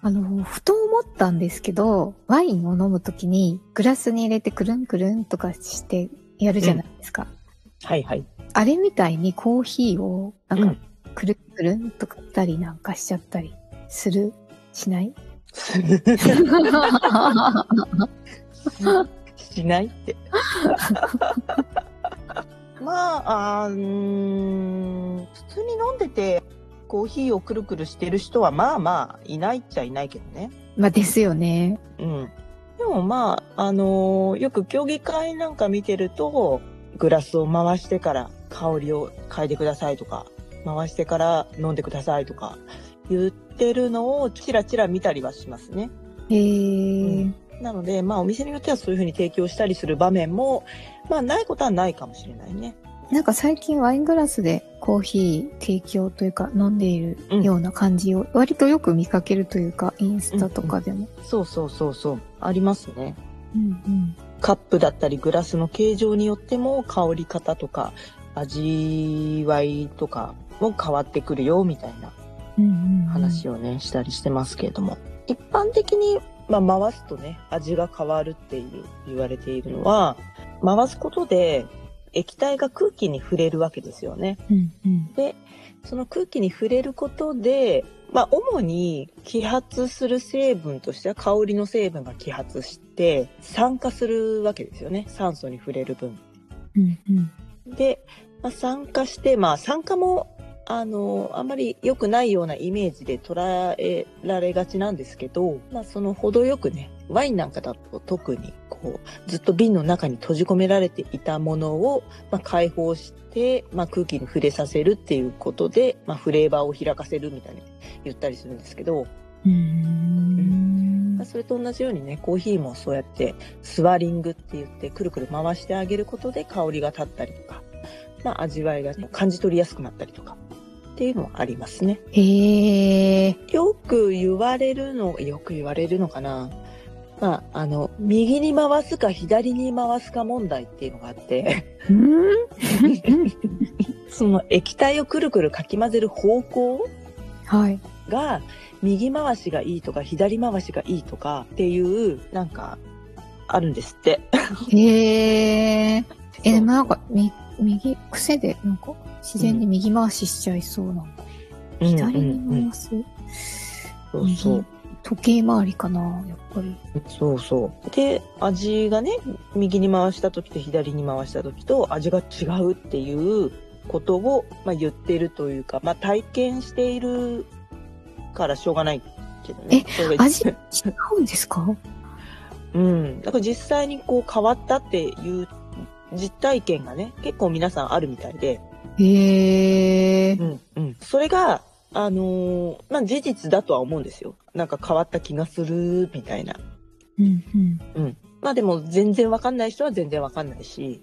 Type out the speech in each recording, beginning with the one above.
あの、ふと思ったんですけど、ワインを飲むときにグラスに入れてくるんくるんとかしてやるじゃないですか。はいはい。あれみたいにコーヒーをなんかうん。くるんくるんとかったりなんかしちゃったりする？しない？しないって。まあ、あコーヒーをくるくるしてる人は、まあまあ、いないっちゃいないけどね。まあですよね。うん。でもまあ、あのーよく競技会なんか見てると、グラスを回してから香りを変えてくださいとか、回してから飲んでくださいとか、言ってるのをチラチラ見たりはしますね。へー。なので、まあお店によってはそういうふうに提供したりする場面も、まあないことはないかもしれないね。なんか最近ワイングラスでコーヒー提供というか飲んでいるような感じを割とよく見かけるというか、インスタとかでも。そうそうそうそう。ありますね。うんうん。カップだったりグラスの形状によっても香り方とか味わいとかも変わってくるよみたいなうんうんうん話をね、したりしてますけれども。一般的に、まあ、回すとね、味が変わるっていう言われているのは、回すことで液体が空気に触れるわけですよね。うんうん。で、その空気に触れることで、まあ、主に揮発する成分としては香りの成分が揮発して酸化するわけですよね。酸素に触れる分。うんうん。で、まあ、酸化して、まあ、酸化も、あの、あまり良くないようなイメージで捉えられがちなんですけど、まあ、その程よくね、ワインなんかだと特に、こう、ずっと瓶の中に閉じ込められていたものを、まあ、解放して、まあ、空気に触れさせるっていうことで、まあ、フレーバーを開かせるみたいに言ったりするんですけど、うーん。まあ、それと同じようにね、コーヒーもそうやってスワリングって言ってくるくる回してあげることで香りが立ったりとか、まあ味わいがね感じ取りやすくなったりとかっていうのはありますね。へー。よく言われるの、よく言われるのかな。まあ、あの、右に回すか左に回すか問題っていうのがあって、うん？その液体をくるくるかき混ぜる方向はい。が右回しがいいとか左回しがいいとかっていう、なんか、あるんですって。へー。え、でそうもなんか、み、右、癖で、なんか、自然に右回ししちゃいそうなの。左に回す、そうそう。時計回りかな、やっぱり。そうそう。で、味がね、右に回した時と左に回した時と味が違うっていうことを、まあ、言ってるというか、まあ、体験しているからしょうがないけどね。それ味違うんですか？うん。だから実際にこう変わったっていう実体験がね、結構皆さんあるみたいで、へー。うん、うん。それが、あのーまあ、事実だとは思うんですよ。なんか変わった気がする、みたいな。うんうん。うん。まあでも全然わかんない人は全然わかんないし、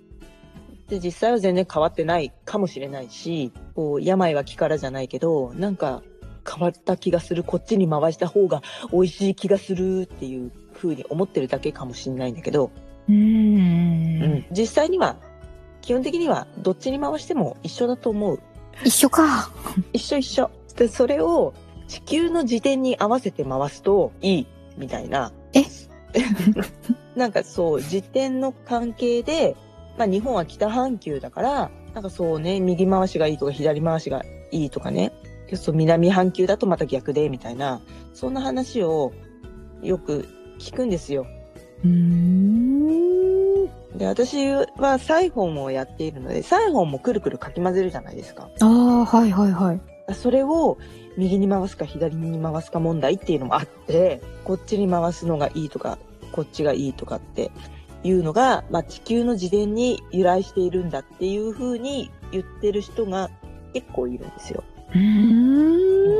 で、実際は全然変わってないかもしれないし、こう、病は気からじゃないけど、なんか変わった気がする、こっちに回した方が美味しい気がするっていう風に思ってるだけかもしれないんだけど、うー。うんん。実際には、基本的にはどっちに回しても一緒だと思う。一緒か。一緒一緒。で、それを地球の時点に合わせて回すといい、みたいな。え？なんかそう、時点の関係で、まあ日本は北半球だから、なんかそうね、右回しがいいとか左回しがいいとかね。そう南半球だとまた逆で、みたいな。そんな話をよく聞くんですよ。うーん。で、私はサイフォンをやっているので、サイフォンもくるくるかき混ぜるじゃないですか。ああ、はいはいはい。それを右に回すか左に回すか問題っていうのもあって、こっちに回すのがいいとか、こっちがいいとかっていうのが、まあ、地球の自伝に由来しているんだっていうふうに言ってる人が結構いるんですよ。うーん。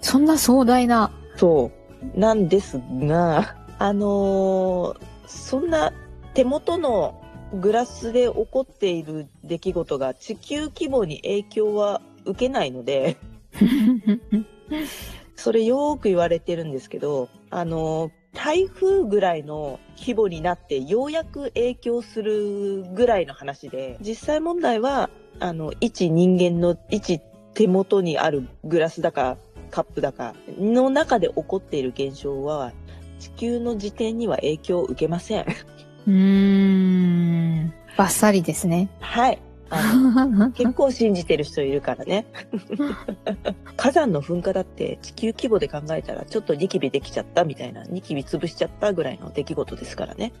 そんな壮大な。そう。なんですが、あのーそんな手元のグラスで起こっている出来事が地球規模に影響は受けないので、それよーく言われてるんですけど、あのー台風ぐらいの規模になってようやく影響するぐらいの話で、実際問題は、あの、一人間の一手元にあるグラスだかカップだかの中で起こっている現象は、地球の時点には影響を受けません。うーん。バッサリですね。はい。結構信じてる人いるからね。火山の噴火だって地球規模で考えたらちょっとニキビできちゃったみたいな、ニキビ潰しちゃったぐらいの出来事ですからね。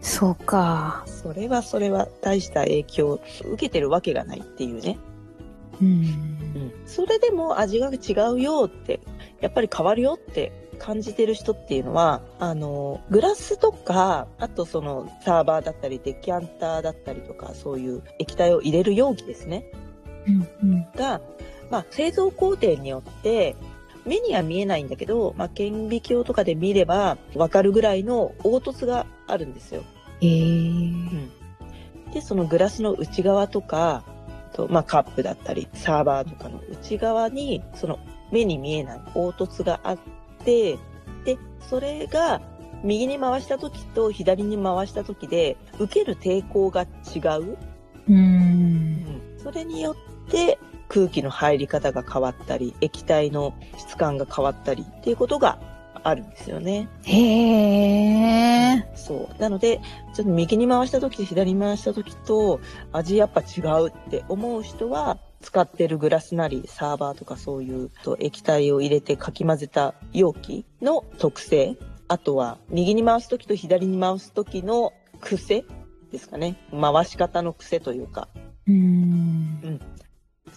そうか。それはそれは大した影響を受けてるわけがないっていうね。うん。うん。それでも味が違うよって、やっぱり変わるよって感じてる人っていうのは、あの、グラスとか、あとそのサーバーだったりデキャンターだったりとか、そういう液体を入れる容器ですね。うんうん。が、まあ、製造工程によって、目には見えないんだけど、まあ、顕微鏡とかで見ればわかるぐらいの凹凸があるんですよ。えー。で、そのグラスの内側とか、とまあ、カップだったり、サーバーとかの内側に、その目に見えない凹凸があって、で、それが右に回した時と左に回した時で、受ける抵抗が違う。うーん。それによって空気の入り方が変わったり、液体の質感が変わったりっていうことがあるんですよね。へー。そう。なので、ちょっと右に回した時と左に回した時と味やっぱ違うって思う人は、使ってるグラスなりサーバーとかそういうと液体を入れてかき混ぜた容器の特性、あとは右に回す時と左に回す時の癖ですかね。回し方の癖というか、うーん。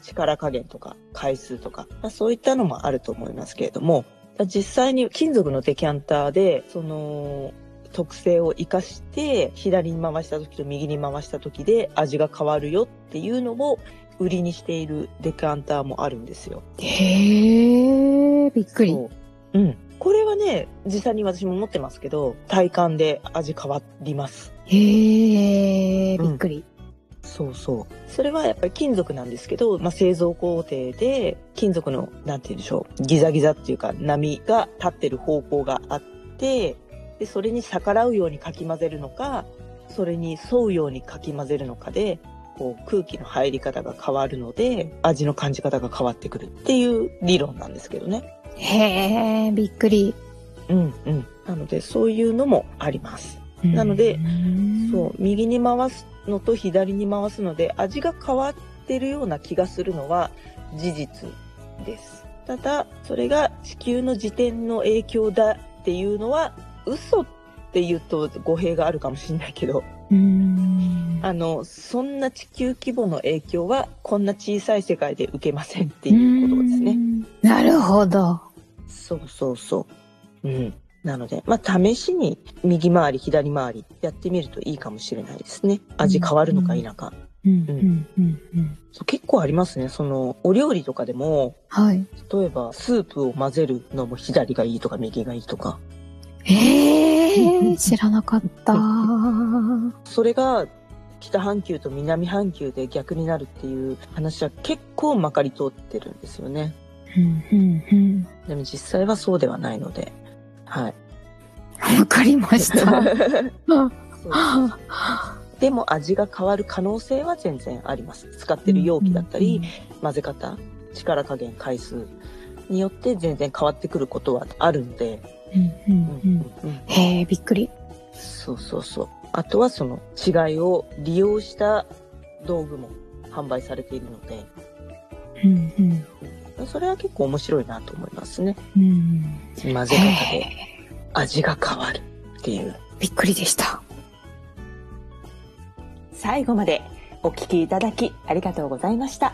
力加減とか回数とか、まあ、そういったのもあると思いますけれども、実際に金属のデキャンターで、その、特性を活かして、左に回した時と右に回した時で味が変わるよっていうのを売りにしているデキャンターもあるんですよ。へー。びっくり。そううん。これはね、実際に私も持ってますけど、体感で味変わります。へー。びっくり。そうそう。それはやっぱり金属なんですけど、まあ、製造工程で金属の、なんて言うんでしょう、ギザギザっていうか波が立ってる方向があって、で、それに逆らうようにかき混ぜるのか、それに沿うようにかき混ぜるのかで、こう空気の入り方が変わるので、味の感じ方が変わってくるっていう理論なんですけどね。へー。びっくり。うんうん。なので、そういうのもあります。なのでそう、右に回すのと左に回すので、味が変わってるような気がするのは事実です。ただ、それが地球の時点の影響だっていうのは、嘘って言うと語弊があるかもしれないけど、う。ん。あの、そんな地球規模の影響は、こんな小さい世界で受けませんっていうことですね。なるほど。そうそうそう。うん。なので、まあ、試しに右回り、左回りやってみるといいかもしれないですね。味変わるのか否か。うんうんうんうん。そう結構ありますね。その、お料理とかでも、はい。例えば、スープを混ぜるのも左がいいとか右がいいとか、えー、知らなかった。それが北半球と南半球で逆になるっていう話は結構まかり通ってるんですよね。うんうんうん。でも実際はそうではないので、はい。わかりました。でも味が変わる可能性は全然あります。使ってる容器だったり、混ぜ方、力加減、回数によって全然変わってくることはあるので、うんうんうんうん。うんへえ、びっくり。そうそうそう。あとはその違いを利用した道具も販売されているので、うんうん。それは結構面白いなと思いますね。うん。混ぜ方で味が変わるっていう。びっくりでした。最後までお聞きいただきありがとうございました。